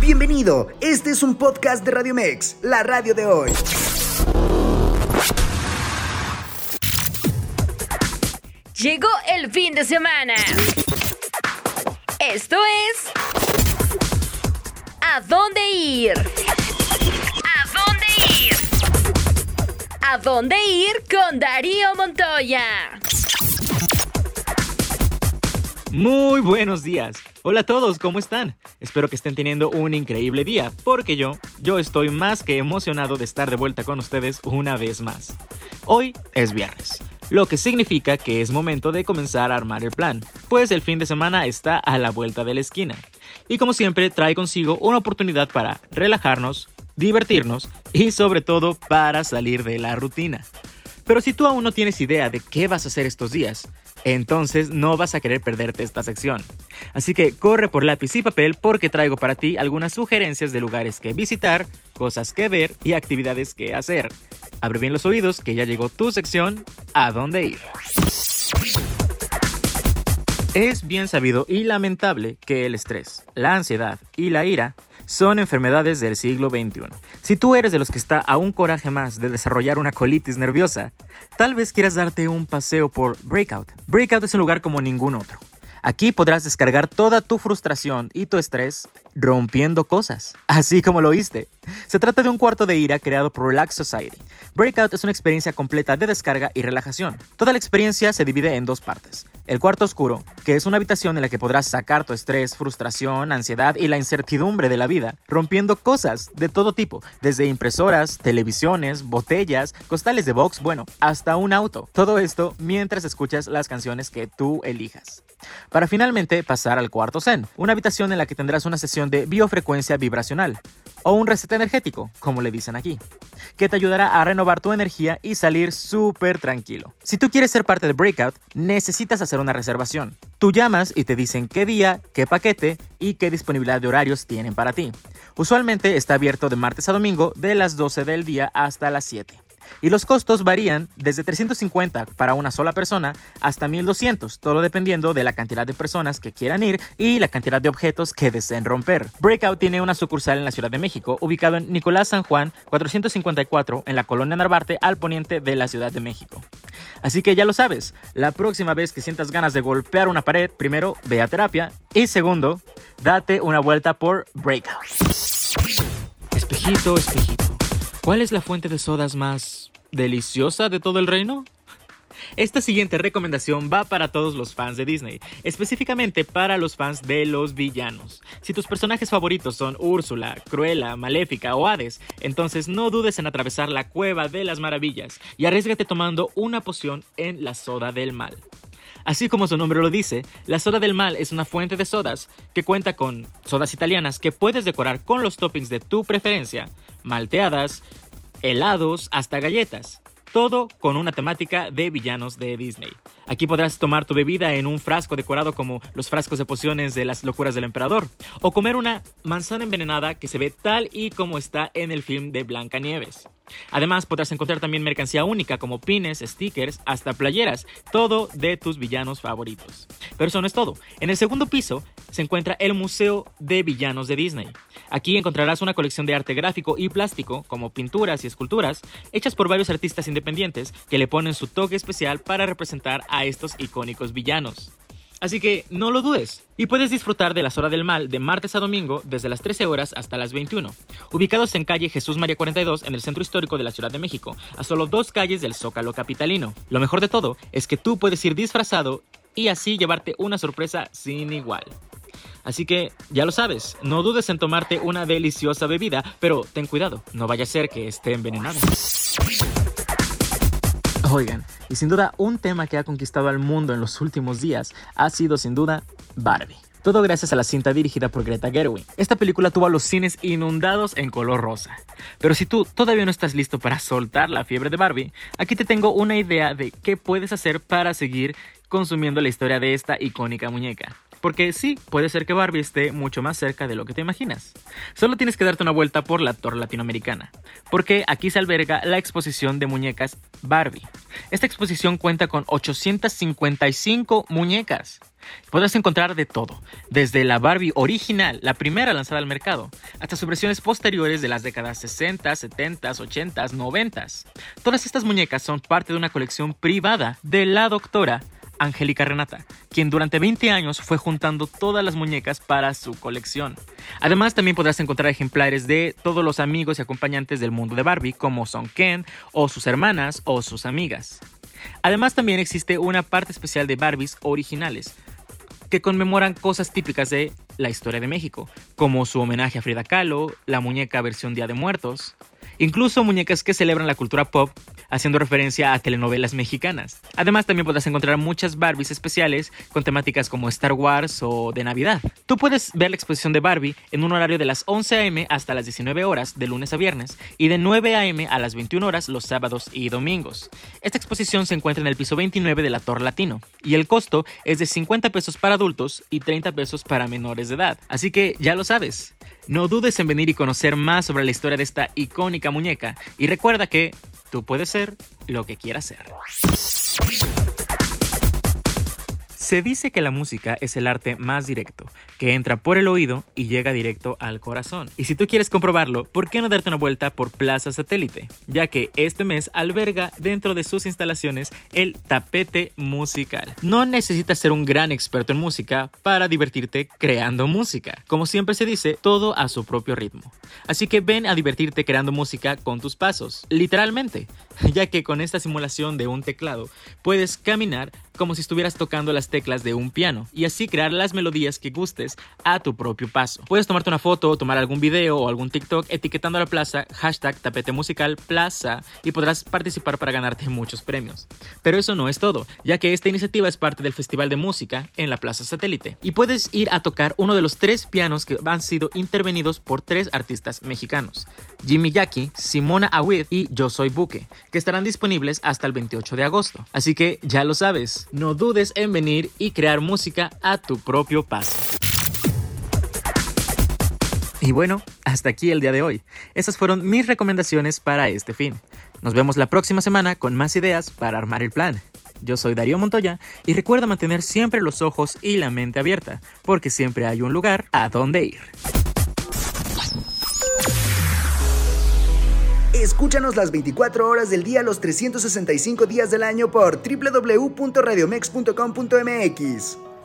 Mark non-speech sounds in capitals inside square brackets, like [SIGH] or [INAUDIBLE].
Bienvenido, este es un podcast de Radio Mex, la radio de hoy. Llegó el fin de semana. Esto es... ¿A dónde ir? ¿A dónde ir? ¿A dónde ir con Darío Montoya? Muy buenos días. Hola a todos, ¿cómo están? Espero que estén teniendo un increíble día, porque yo, yo estoy más que emocionado de estar de vuelta con ustedes una vez más. Hoy es viernes, lo que significa que es momento de comenzar a armar el plan, pues el fin de semana está a la vuelta de la esquina. Y como siempre, trae consigo una oportunidad para relajarnos, divertirnos y sobre todo para salir de la rutina. Pero si tú aún no tienes idea de qué vas a hacer estos días, entonces no vas a querer perderte esta sección. Así que corre por lápiz y papel porque traigo para ti algunas sugerencias de lugares que visitar, cosas que ver y actividades que hacer. Abre bien los oídos que ya llegó tu sección ¿A dónde ir? Es bien sabido y lamentable que el estrés, la ansiedad y la ira son enfermedades del siglo XXI. Si tú eres de los que está a un coraje más de desarrollar una colitis nerviosa, tal vez quieras darte un paseo por Breakout. Breakout es un lugar como ningún otro. Aquí podrás descargar toda tu frustración y tu estrés rompiendo cosas, [LAUGHS] así como lo oíste. Se trata de un cuarto de ira creado por Relax Society. Breakout es una experiencia completa de descarga y relajación. Toda la experiencia se divide en dos partes. El cuarto oscuro, que es una habitación en la que podrás sacar tu estrés, frustración, ansiedad y la incertidumbre de la vida, rompiendo cosas de todo tipo, desde impresoras, televisiones, botellas, costales de box, bueno, hasta un auto. Todo esto mientras escuchas las canciones que tú elijas. Para finalmente pasar al cuarto Zen, una habitación en la que tendrás una sesión de biofrecuencia vibracional, o un reset energético, como le dicen aquí, que te ayudará a renovar tu energía y salir súper tranquilo. Si tú quieres ser parte de Breakout, necesitas hacer una reservación. Tú llamas y te dicen qué día, qué paquete y qué disponibilidad de horarios tienen para ti. Usualmente está abierto de martes a domingo de las 12 del día hasta las 7 y los costos varían desde 350 para una sola persona hasta 1200, todo dependiendo de la cantidad de personas que quieran ir y la cantidad de objetos que deseen romper. Breakout tiene una sucursal en la Ciudad de México, ubicado en Nicolás San Juan 454 en la colonia Narvarte al poniente de la Ciudad de México. Así que ya lo sabes, la próxima vez que sientas ganas de golpear una pared, primero ve a terapia y segundo, date una vuelta por Breakout. Espejito, espejito. ¿Cuál es la fuente de sodas más deliciosa de todo el reino? Esta siguiente recomendación va para todos los fans de Disney, específicamente para los fans de los villanos. Si tus personajes favoritos son Úrsula, Cruella, Maléfica o Hades, entonces no dudes en atravesar la cueva de las maravillas y arriesgate tomando una poción en la soda del mal. Así como su nombre lo dice, la soda del mal es una fuente de sodas que cuenta con sodas italianas que puedes decorar con los toppings de tu preferencia, malteadas, helados, hasta galletas. Todo con una temática de villanos de Disney. Aquí podrás tomar tu bebida en un frasco decorado como los frascos de pociones de las locuras del emperador, o comer una manzana envenenada que se ve tal y como está en el film de Blancanieves. Además, podrás encontrar también mercancía única como pines, stickers, hasta playeras, todo de tus villanos favoritos. Pero eso no es todo. En el segundo piso se encuentra el Museo de Villanos de Disney. Aquí encontrarás una colección de arte gráfico y plástico, como pinturas y esculturas, hechas por varios artistas independientes que le ponen su toque especial para representar a estos icónicos villanos. Así que no lo dudes y puedes disfrutar de las horas del mal de martes a domingo desde las 13 horas hasta las 21, ubicados en calle Jesús María 42 en el centro histórico de la Ciudad de México, a solo dos calles del Zócalo capitalino. Lo mejor de todo es que tú puedes ir disfrazado y así llevarte una sorpresa sin igual. Así que ya lo sabes, no dudes en tomarte una deliciosa bebida, pero ten cuidado, no vaya a ser que esté envenenada. [LAUGHS] Oigan, y sin duda un tema que ha conquistado al mundo en los últimos días ha sido sin duda Barbie. Todo gracias a la cinta dirigida por Greta Gerwig. Esta película tuvo a los cines inundados en color rosa. Pero si tú todavía no estás listo para soltar la fiebre de Barbie, aquí te tengo una idea de qué puedes hacer para seguir consumiendo la historia de esta icónica muñeca. Porque sí, puede ser que Barbie esté mucho más cerca de lo que te imaginas. Solo tienes que darte una vuelta por la Torre Latinoamericana, porque aquí se alberga la exposición de muñecas Barbie. Esta exposición cuenta con 855 muñecas. Podrás encontrar de todo, desde la Barbie original, la primera lanzada al mercado, hasta sus versiones posteriores de las décadas 60, 70, 80, 90. Todas estas muñecas son parte de una colección privada de la doctora Angélica Renata, quien durante 20 años fue juntando todas las muñecas para su colección. Además, también podrás encontrar ejemplares de todos los amigos y acompañantes del mundo de Barbie, como son Ken, o sus hermanas, o sus amigas. Además, también existe una parte especial de Barbies originales, que conmemoran cosas típicas de la historia de México, como su homenaje a Frida Kahlo, la muñeca versión Día de Muertos, incluso muñecas que celebran la cultura pop haciendo referencia a telenovelas mexicanas. Además, también podrás encontrar muchas Barbies especiales con temáticas como Star Wars o de Navidad. Tú puedes ver la exposición de Barbie en un horario de las 11 a.m. hasta las 19 horas de lunes a viernes y de 9 a.m. a las 21 horas los sábados y domingos. Esta exposición se encuentra en el piso 29 de la Torre Latino y el costo es de 50 pesos para adultos y 30 pesos para menores de edad. Así que ya lo sabes. No dudes en venir y conocer más sobre la historia de esta icónica muñeca y recuerda que Tú puedes ser lo que quieras ser. Se dice que la música es el arte más directo, que entra por el oído y llega directo al corazón. Y si tú quieres comprobarlo, ¿por qué no darte una vuelta por Plaza Satélite? Ya que este mes alberga dentro de sus instalaciones el tapete musical. No necesitas ser un gran experto en música para divertirte creando música. Como siempre se dice, todo a su propio ritmo. Así que ven a divertirte creando música con tus pasos, literalmente, [LAUGHS] ya que con esta simulación de un teclado puedes caminar como si estuvieras tocando las teclas de un piano y así crear las melodías que gustes a tu propio paso. Puedes tomarte una foto, tomar algún video o algún TikTok etiquetando a la plaza hashtag tapete musical plaza y podrás participar para ganarte muchos premios. Pero eso no es todo, ya que esta iniciativa es parte del Festival de Música en la Plaza Satélite y puedes ir a tocar uno de los tres pianos que han sido intervenidos por tres artistas mexicanos, Jimmy Jackie, Simona Awid y Yo Soy Buque, que estarán disponibles hasta el 28 de agosto. Así que ya lo sabes, no dudes en venir y crear música a tu propio paso. Y bueno, hasta aquí el día de hoy. Esas fueron mis recomendaciones para este fin. Nos vemos la próxima semana con más ideas para armar el plan. Yo soy Darío Montoya y recuerda mantener siempre los ojos y la mente abierta, porque siempre hay un lugar a donde ir. Escúchanos las 24 horas del día, los 365 días del año por www.radiomex.com.mx.